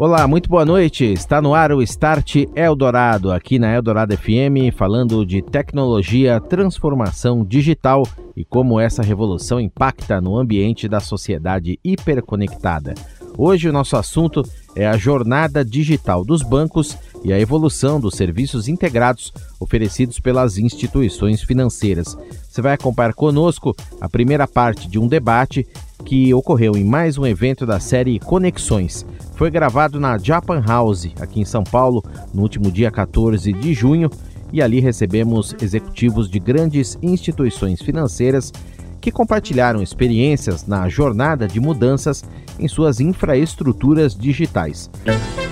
Olá, muito boa noite. Está no ar o Start Eldorado, aqui na Eldorado FM, falando de tecnologia, transformação digital e como essa revolução impacta no ambiente da sociedade hiperconectada. Hoje o nosso assunto é a jornada digital dos bancos e a evolução dos serviços integrados oferecidos pelas instituições financeiras. Você vai acompanhar conosco a primeira parte de um debate que ocorreu em mais um evento da série Conexões. Foi gravado na Japan House, aqui em São Paulo, no último dia 14 de junho, e ali recebemos executivos de grandes instituições financeiras que compartilharam experiências na jornada de mudanças em suas infraestruturas digitais.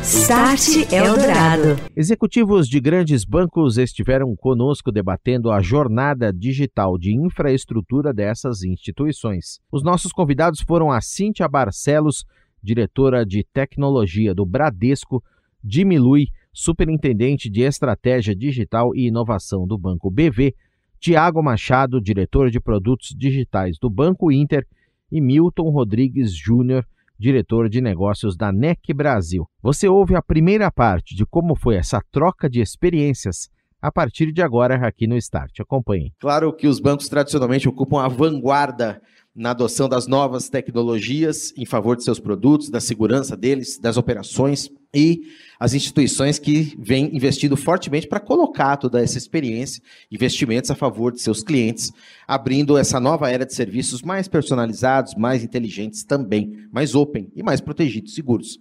Start Eldorado. Executivos de grandes bancos estiveram conosco debatendo a jornada digital de infraestrutura dessas instituições. Os nossos convidados foram a Cíntia Barcelos, diretora de tecnologia do Bradesco, Jimmy Lui, superintendente de estratégia digital e inovação do Banco BV, Tiago Machado, diretor de produtos digitais do Banco Inter, e Milton Rodrigues Júnior, diretor de negócios da NEC Brasil. Você ouve a primeira parte de como foi essa troca de experiências a partir de agora aqui no Start. Acompanhe. Claro que os bancos tradicionalmente ocupam a vanguarda na adoção das novas tecnologias em favor de seus produtos, da segurança deles, das operações e as instituições que vêm investindo fortemente para colocar toda essa experiência, investimentos a favor de seus clientes, abrindo essa nova era de serviços mais personalizados, mais inteligentes também, mais open e mais protegidos, seguros.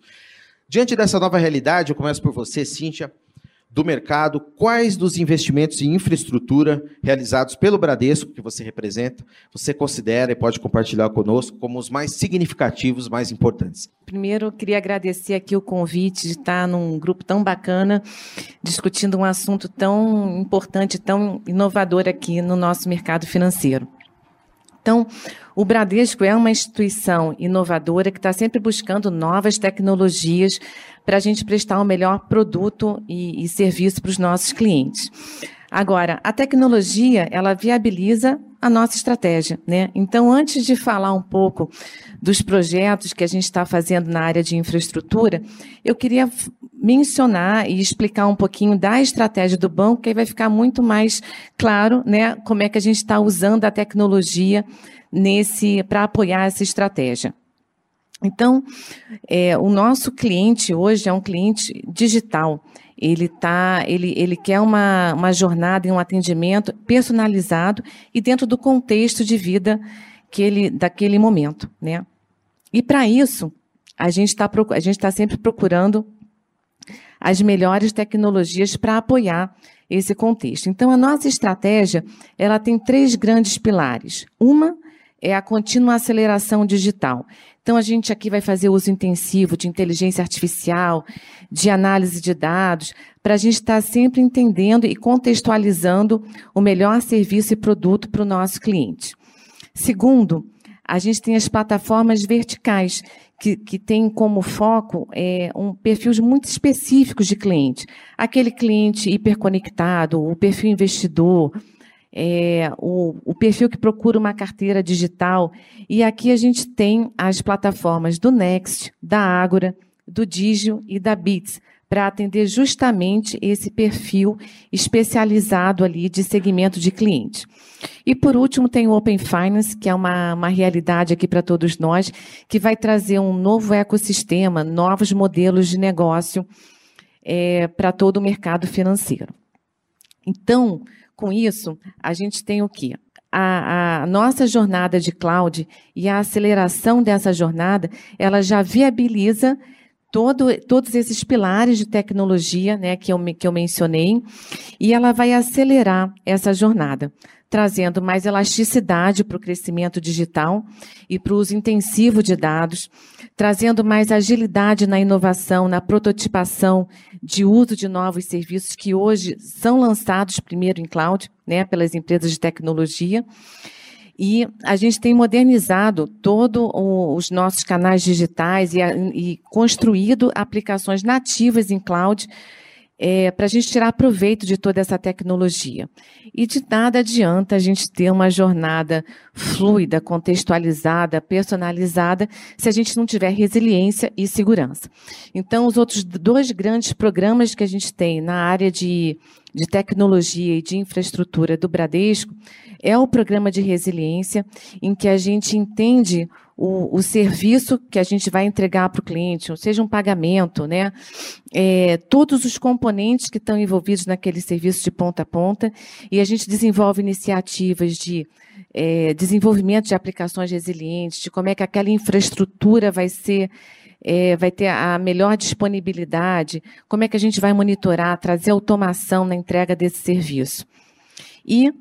Diante dessa nova realidade, eu começo por você, Cíntia do mercado, quais dos investimentos em infraestrutura realizados pelo Bradesco, que você representa, você considera e pode compartilhar conosco como os mais significativos, mais importantes? Primeiro, eu queria agradecer aqui o convite de estar num grupo tão bacana, discutindo um assunto tão importante, tão inovador aqui no nosso mercado financeiro. Então, o Bradesco é uma instituição inovadora que está sempre buscando novas tecnologias para a gente prestar o um melhor produto e, e serviço para os nossos clientes. Agora, a tecnologia, ela viabiliza a nossa estratégia, né? Então, antes de falar um pouco dos projetos que a gente está fazendo na área de infraestrutura, eu queria mencionar e explicar um pouquinho da estratégia do banco, que aí vai ficar muito mais claro, né, como é que a gente está usando a tecnologia nesse para apoiar essa estratégia. Então, é, o nosso cliente hoje é um cliente digital. Ele tá, ele, ele quer uma, uma jornada e um atendimento personalizado e dentro do contexto de vida que ele, daquele momento, né? E para isso, a gente está a gente está sempre procurando as melhores tecnologias para apoiar esse contexto. Então, a nossa estratégia ela tem três grandes pilares. Uma é a contínua aceleração digital. Então, a gente aqui vai fazer uso intensivo de inteligência artificial, de análise de dados, para a gente estar sempre entendendo e contextualizando o melhor serviço e produto para o nosso cliente. Segundo, a gente tem as plataformas verticais, que, que tem como foco é, um perfis muito específicos de cliente. Aquele cliente hiperconectado, o perfil investidor, é, o, o, perfil que procura uma carteira digital. E aqui a gente tem as plataformas do Next, da Ágora, do Digio e da Bits, para atender justamente esse perfil especializado ali de segmento de cliente. E por último tem o Open Finance, que é uma, uma realidade aqui para todos nós, que vai trazer um novo ecossistema, novos modelos de negócio é, para todo o mercado financeiro. Então, com isso, a gente tem o quê? A, a, nossa jornada de cloud e a aceleração dessa jornada, ela já viabiliza todo, todos esses pilares de tecnologia né, que, eu, que eu mencionei, e ela vai acelerar essa jornada, trazendo mais elasticidade para o crescimento digital e para o uso intensivo de dados, trazendo mais agilidade na inovação, na prototipação de uso de novos serviços que hoje são lançados primeiro em cloud, né, pelas empresas de tecnologia. E a gente tem modernizado todos os nossos canais digitais e, e construído aplicações nativas em cloud é, para a gente tirar proveito de toda essa tecnologia. E de nada adianta a gente ter uma jornada fluida, contextualizada, personalizada, se a gente não tiver resiliência e segurança. Então, os outros dois grandes programas que a gente tem na área de, de tecnologia e de infraestrutura do Bradesco é o programa de resiliência, em que a gente entende o, o serviço que a gente vai entregar para o cliente, ou seja, um pagamento, né? É, todos os componentes que estão envolvidos naquele serviço de ponta a ponta, e a gente desenvolve iniciativas de é, desenvolvimento de aplicações resilientes, de como é que aquela infraestrutura vai ser é, vai ter a melhor disponibilidade, como é que a gente vai monitorar, trazer automação na entrega desse serviço. E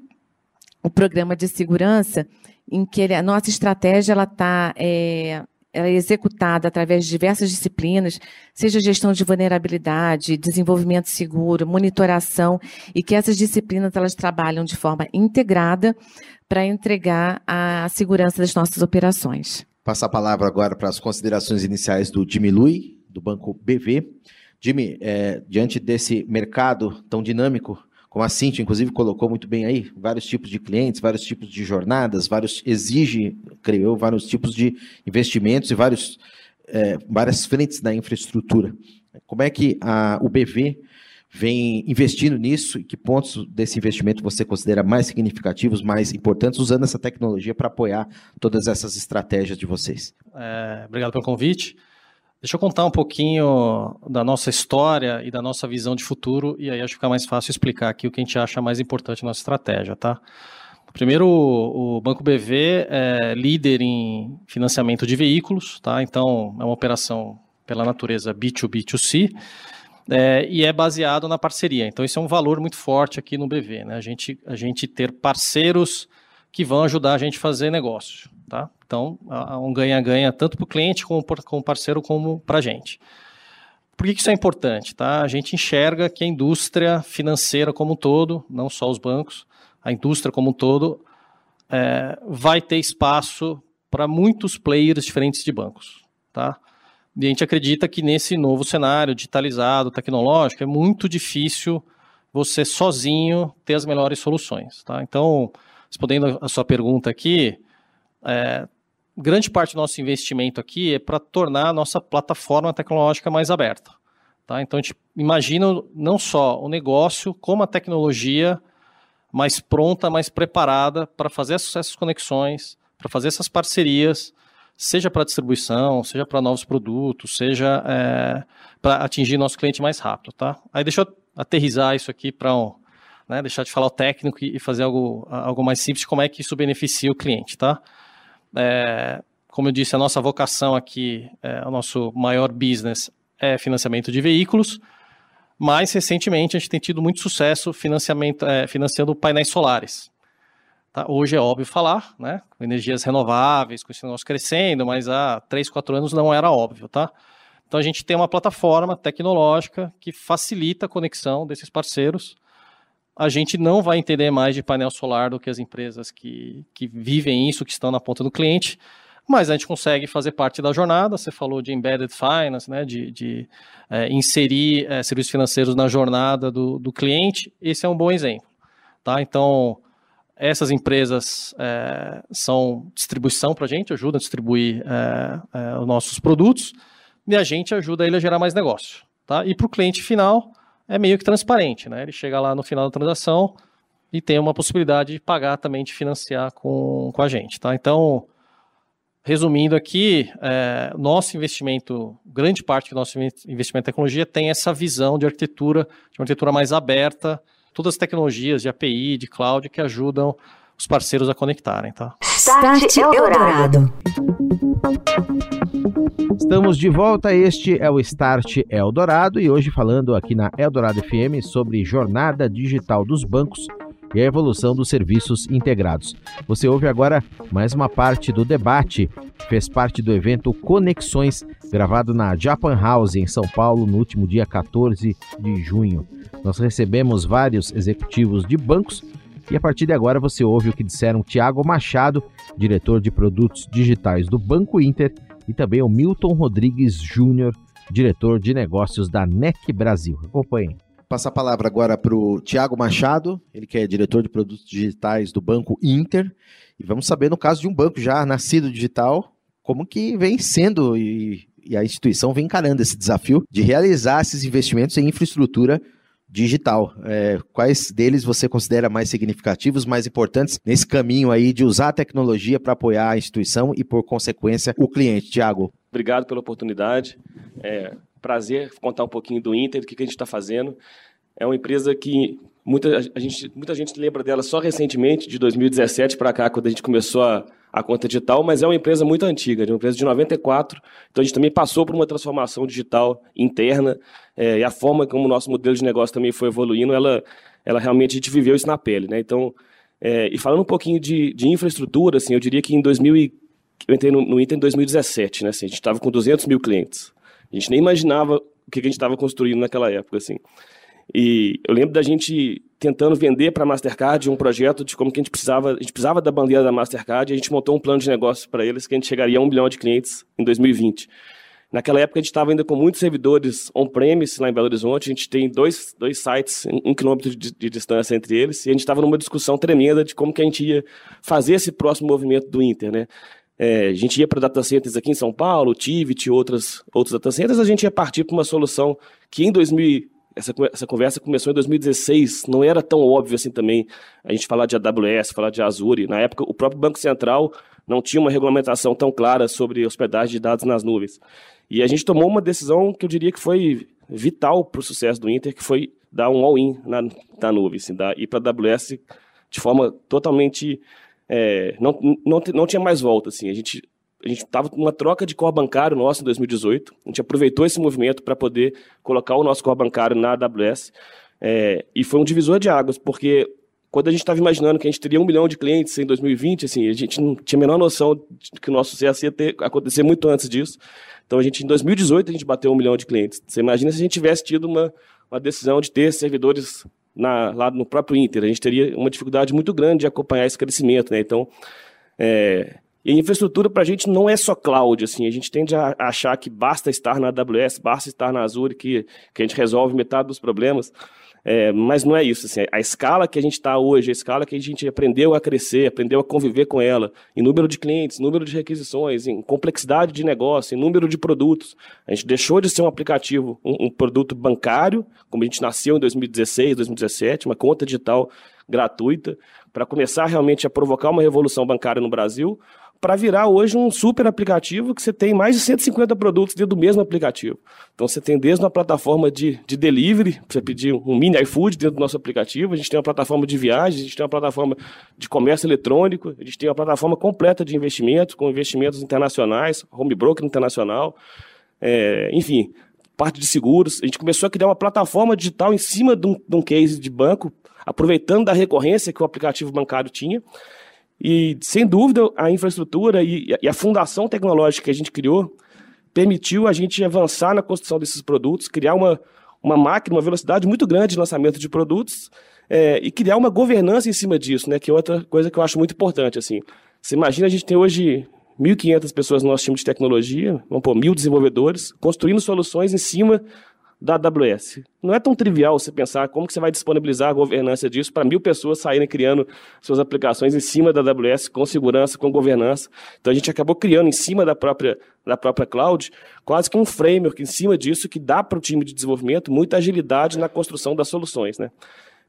o programa de segurança, em que ele, a nossa estratégia ela está é, ela é executada através de diversas disciplinas, seja gestão de vulnerabilidade, desenvolvimento seguro, monitoração, e que essas disciplinas elas trabalham de forma integrada para entregar a segurança das nossas operações. Passar a palavra agora para as considerações iniciais do Jimmy Lui, do Banco BV. Jimmy, é, diante desse mercado tão dinâmico, como a Cintia, inclusive, colocou muito bem aí, vários tipos de clientes, vários tipos de jornadas, vários exige, creio eu, vários tipos de investimentos e vários, é, várias frentes da infraestrutura. Como é que a, o BV vem investindo nisso e que pontos desse investimento você considera mais significativos, mais importantes, usando essa tecnologia para apoiar todas essas estratégias de vocês? É, obrigado pelo convite. Deixa eu contar um pouquinho da nossa história e da nossa visão de futuro, e aí acho que fica mais fácil explicar aqui o que a gente acha mais importante na nossa estratégia, tá? Primeiro, o Banco BV é líder em financiamento de veículos, tá? Então, é uma operação pela natureza B2B2C, é, e é baseado na parceria. Então, isso é um valor muito forte aqui no BV, né? A gente, a gente ter parceiros que vão ajudar a gente a fazer negócio. Tá? Então, há um ganha-ganha tanto para o cliente, como para o parceiro, como para a gente. Por que isso é importante? Tá? A gente enxerga que a indústria financeira como um todo, não só os bancos, a indústria como um todo, é, vai ter espaço para muitos players diferentes de bancos. Tá? E a gente acredita que nesse novo cenário digitalizado, tecnológico, é muito difícil você sozinho ter as melhores soluções. Tá? Então, respondendo a sua pergunta aqui, é, grande parte do nosso investimento aqui é para tornar a nossa plataforma tecnológica mais aberta. Tá? Então, a gente imagina não só o negócio, como a tecnologia mais pronta, mais preparada para fazer essas conexões, para fazer essas parcerias, seja para distribuição, seja para novos produtos, seja é, para atingir nosso cliente mais rápido. Tá? Aí deixa eu aterrizar isso aqui para um, né, deixar de falar o técnico e fazer algo, algo mais simples, como é que isso beneficia o cliente, tá? É, como eu disse, a nossa vocação aqui, é, o nosso maior business é financiamento de veículos, mas recentemente a gente tem tido muito sucesso financiamento, é, financiando painéis solares. Tá? Hoje é óbvio falar, né? Com energias renováveis, com esse negócio crescendo, mas há 3, 4 anos não era óbvio, tá? Então a gente tem uma plataforma tecnológica que facilita a conexão desses parceiros a gente não vai entender mais de painel solar do que as empresas que, que vivem isso, que estão na ponta do cliente, mas a gente consegue fazer parte da jornada. Você falou de embedded finance, né, de, de é, inserir é, serviços financeiros na jornada do, do cliente. Esse é um bom exemplo. Tá? Então, essas empresas é, são distribuição para a gente, ajudam a distribuir é, é, os nossos produtos e a gente ajuda ele a gerar mais negócio. Tá? E para o cliente final, é meio que transparente, né? Ele chega lá no final da transação e tem uma possibilidade de pagar também, de financiar com, com a gente, tá? Então, resumindo aqui, é, nosso investimento, grande parte do nosso investimento em tecnologia tem essa visão de arquitetura, de uma arquitetura mais aberta, todas as tecnologias de API, de cloud que ajudam os parceiros a conectarem, tá? Start Eldorado. Estamos de volta, este é o Start Eldorado e hoje falando aqui na Eldorado FM sobre jornada digital dos bancos e a evolução dos serviços integrados. Você ouve agora mais uma parte do debate fez parte do evento Conexões, gravado na Japan House em São Paulo no último dia 14 de junho. Nós recebemos vários executivos de bancos E a partir de agora você ouve o que disseram Tiago Machado, diretor de produtos digitais do Banco Inter, e também o Milton Rodrigues Júnior, diretor de negócios da NEC Brasil. Acompanhem. Passar a palavra agora para o Tiago Machado, ele que é diretor de produtos digitais do Banco Inter. E vamos saber, no caso de um banco já nascido digital, como que vem sendo e, e a instituição vem encarando esse desafio de realizar esses investimentos em infraestrutura digital. É, quais deles você considera mais significativos, mais importantes nesse caminho aí de usar a tecnologia para apoiar a instituição e, por consequência, o cliente? Tiago. Obrigado pela oportunidade. É, prazer contar um pouquinho do Inter, do que, que a gente está fazendo. É uma empresa que muita, a gente, muita gente lembra dela só recentemente, de 2017 para cá, quando a gente começou a, a conta digital, mas é uma empresa muito antiga, uma empresa de 94. Então a gente também passou por uma transformação digital interna é, e a forma como o nosso modelo de negócio também foi evoluindo, ela, ela realmente a gente viveu isso na pele, né? Então, é, e falando um pouquinho de, de infraestrutura, assim, eu diria que em 2000 eu entrei no, no Inter em 2017, né? Assim, a gente estava com 200 mil clientes. A gente nem imaginava o que a gente estava construindo naquela época, assim. E eu lembro da gente tentando vender para a Mastercard um projeto de como que a gente precisava, a gente precisava da bandeira da Mastercard e a gente montou um plano de negócio para eles que a gente chegaria a um bilhão de clientes em 2020. Naquela época a gente estava ainda com muitos servidores on-premise lá em Belo Horizonte, a gente tem dois, dois sites, um quilômetro de, de distância entre eles, e a gente estava numa discussão tremenda de como que a gente ia fazer esse próximo movimento do Inter, né? É, a gente ia para data centers aqui em São Paulo, Tivit, outras, outros data centers, a gente ia partir para uma solução que em 2000, essa, essa conversa começou em 2016, não era tão óbvio assim também a gente falar de AWS, falar de Azure. Na época, o próprio Banco Central não tinha uma regulamentação tão clara sobre hospedagem de dados nas nuvens. E a gente tomou uma decisão que eu diria que foi vital para o sucesso do Inter, que foi dar um all-in na, na nuvem, assim, dar, ir para a AWS de forma totalmente é, não, não, não tinha mais volta. Assim. A gente a gente estava numa troca de core bancário nosso em 2018. A gente aproveitou esse movimento para poder colocar o nosso core bancário na AWS. É, e foi um divisor de águas, porque quando a gente estava imaginando que a gente teria um milhão de clientes em 2020, assim, a gente não tinha a menor noção de que o nosso sucesso ia ter, acontecer muito antes disso. Então, a gente, em 2018, a gente bateu um milhão de clientes. Você imagina se a gente tivesse tido uma, uma decisão de ter servidores na, lá no próprio Inter. A gente teria uma dificuldade muito grande de acompanhar esse crescimento. Né? Então, é, e infraestrutura para a gente não é só cloud. Assim, a gente tende a achar que basta estar na AWS, basta estar na Azure, que, que a gente resolve metade dos problemas. É, mas não é isso. Assim, a escala que a gente está hoje, a escala que a gente aprendeu a crescer, aprendeu a conviver com ela, em número de clientes, número de requisições, em complexidade de negócio, em número de produtos. A gente deixou de ser um aplicativo, um, um produto bancário, como a gente nasceu em 2016, 2017, uma conta digital gratuita, para começar realmente a provocar uma revolução bancária no Brasil, para virar hoje um super aplicativo que você tem mais de 150 produtos dentro do mesmo aplicativo. Então você tem desde uma plataforma de, de delivery, para você pedir um mini iFood dentro do nosso aplicativo, a gente tem uma plataforma de viagens, a gente tem uma plataforma de comércio eletrônico, a gente tem uma plataforma completa de investimentos, com investimentos internacionais, home broker internacional, é, enfim, parte de seguros. A gente começou a criar uma plataforma digital em cima de um, de um case de banco, aproveitando da recorrência que o aplicativo bancário tinha. E, sem dúvida, a infraestrutura e, e a fundação tecnológica que a gente criou permitiu a gente avançar na construção desses produtos, criar uma, uma máquina, uma velocidade muito grande de lançamento de produtos é, e criar uma governança em cima disso, né, que é outra coisa que eu acho muito importante. Assim. Você imagina, a gente tem hoje 1.500 pessoas no nosso time de tecnologia, vamos pôr mil desenvolvedores, construindo soluções em cima da AWS. Não é tão trivial você pensar como que você vai disponibilizar a governança disso para mil pessoas saírem criando suas aplicações em cima da AWS, com segurança, com governança. Então a gente acabou criando em cima da própria, da própria cloud quase que um framework em cima disso que dá para o time de desenvolvimento muita agilidade na construção das soluções. Né?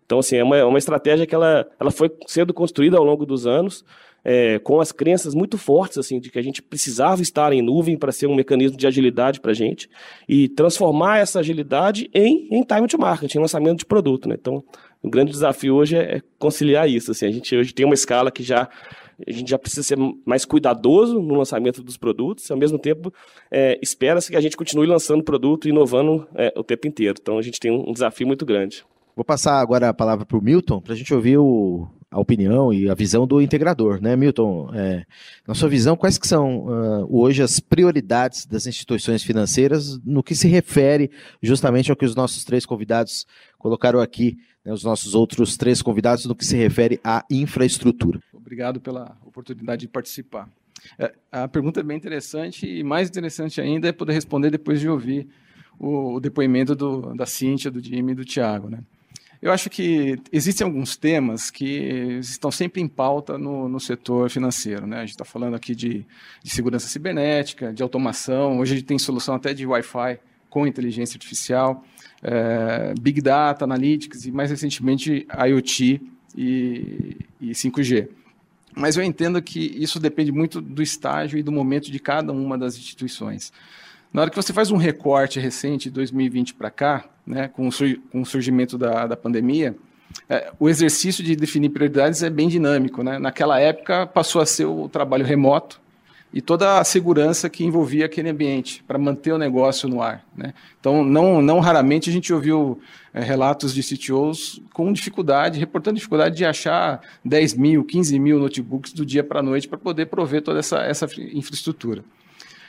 Então, assim, é uma, é uma estratégia que ela, ela foi sendo construída ao longo dos anos, é, com as crenças muito fortes assim de que a gente precisava estar em nuvem para ser um mecanismo de agilidade para a gente e transformar essa agilidade em, em time to market, em lançamento de produto. Né? Então, o grande desafio hoje é, é conciliar isso. Assim, a gente hoje tem uma escala que já a gente já precisa ser mais cuidadoso no lançamento dos produtos, ao mesmo tempo é, espera-se que a gente continue lançando produto e inovando é, o tempo inteiro. Então a gente tem um desafio muito grande. Vou passar agora a palavra para o Milton, para a gente ouvir o, a opinião e a visão do integrador, né, Milton? É, na sua visão, quais que são uh, hoje as prioridades das instituições financeiras no que se refere justamente ao que os nossos três convidados colocaram aqui, né, os nossos outros três convidados, no que se refere à infraestrutura? Obrigado pela oportunidade de participar. É, a pergunta é bem interessante e mais interessante ainda é poder responder depois de ouvir o, o depoimento do, da Cíntia, do Jimmy e do Tiago, né? Eu acho que existem alguns temas que estão sempre em pauta no, no setor financeiro. Né? A gente está falando aqui de, de, segurança cibernética, de automação. Hoje a gente tem solução até de Wi-Fi com inteligência artificial, é, Big Data, Analytics e, mais recentemente, IoT e, e 5G. Mas eu entendo que isso depende muito do estágio e do momento de cada uma das instituições. Na hora que você faz um recorte recente, de 2020 para cá, né, com, o surgimento da, da pandemia, é, o exercício de definir prioridades é bem dinâmico. Né? Naquela época, passou a ser o trabalho remoto e toda a segurança que envolvia aquele ambiente para manter o negócio no ar. Né? Então, não, não raramente a gente ouviu é, relatos de CTOs com dificuldade, reportando dificuldade de achar 10 mil, 15 mil notebooks do dia para a noite para poder prover toda essa, essa infraestrutura.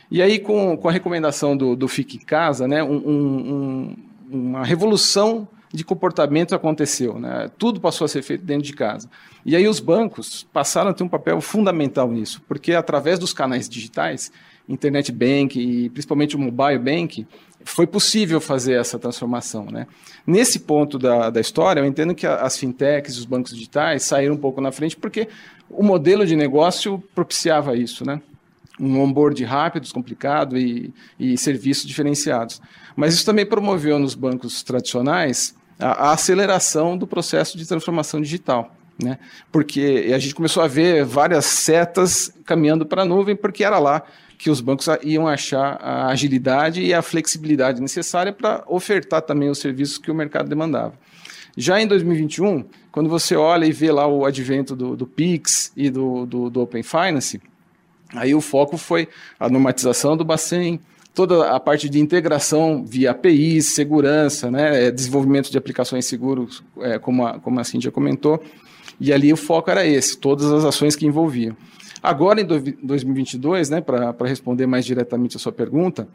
E aí, com, com a recomendação do, do Fique em Casa, né, um, um, uma revolução de comportamento aconteceu. Né? Tudo passou a ser feito dentro de casa. E aí os bancos passaram a ter um papel fundamental nisso, porque através dos canais digitais, internet bank e principalmente o mobile bank, foi possível fazer essa transformação. Né? Nesse ponto da, da história, eu entendo que as fintechs, os bancos digitais saíram um pouco na frente, porque o modelo de negócio propiciava isso. Né? um onboard rápido, descomplicado e, e serviços diferenciados. Mas isso também promoveu nos bancos tradicionais a, a aceleração do processo de transformação digital. Né? Porque a gente começou a ver várias setas caminhando para a nuvem, porque era lá que os bancos iam achar a agilidade e a flexibilidade necessária para ofertar também os serviços que o mercado demandava. Já em 2021, quando você olha e vê lá o advento do, do PIX e do, do, do Open Finance, Aí o foco foi a normatização do Bacen, toda a parte de integração via APIs, segurança, né, é, desenvolvimento de aplicações seguras, é, como, a, como a Cintia comentou, e ali o foco era esse, todas as ações que envolviam. Agora, em 2022, né, para responder mais diretamente a sua pergunta,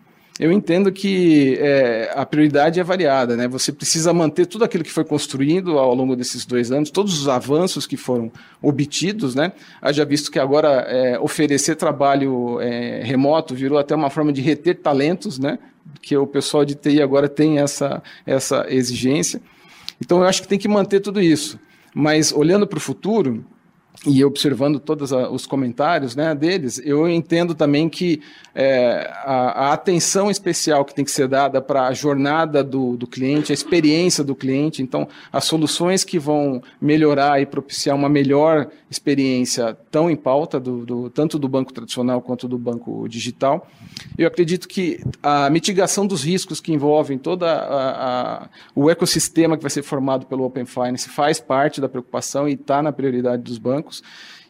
eu entendo que é, a prioridade é variada, né? Você precisa manter tudo aquilo que foi construído ao longo desses dois anos, todos os avanços que foram obtidos, né? Haja visto que agora é, oferecer trabalho é, remoto virou até uma forma de reter talentos, né? Que o pessoal de TI agora tem essa, essa exigência. Então, eu acho que tem que manter tudo isso. Mas olhando para o futuro, e observando todos os comentários né, deles, eu entendo também que é, a, a, atenção especial que tem que ser dada para a jornada do, do, cliente, a experiência do cliente, então as soluções que vão melhorar e propiciar uma melhor experiência estão em pauta, do, do, tanto do banco tradicional quanto do banco digital. Eu acredito que a mitigação dos riscos que envolvem todo o ecossistema que vai ser formado pelo Open Finance faz parte da preocupação e está na prioridade dos bancos.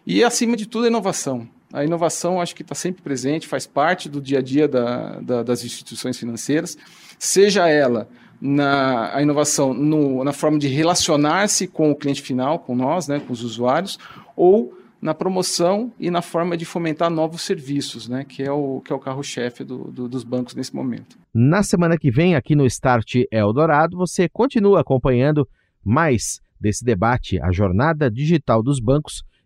E, acima de tudo, a inovação. A inovação acho que está sempre presente, faz parte do dia a dia da, da, das instituições financeiras, seja ela na a inovação no, na forma de relacionar-se com o cliente final, com nós, né, com os usuários, ou na promoção e na forma de fomentar novos serviços, né, que é o, que é o carro-chefe do, do, dos bancos nesse momento. Na semana que vem, aqui no Start Eldorado, você continua acompanhando mais desse debate, a jornada digital dos bancos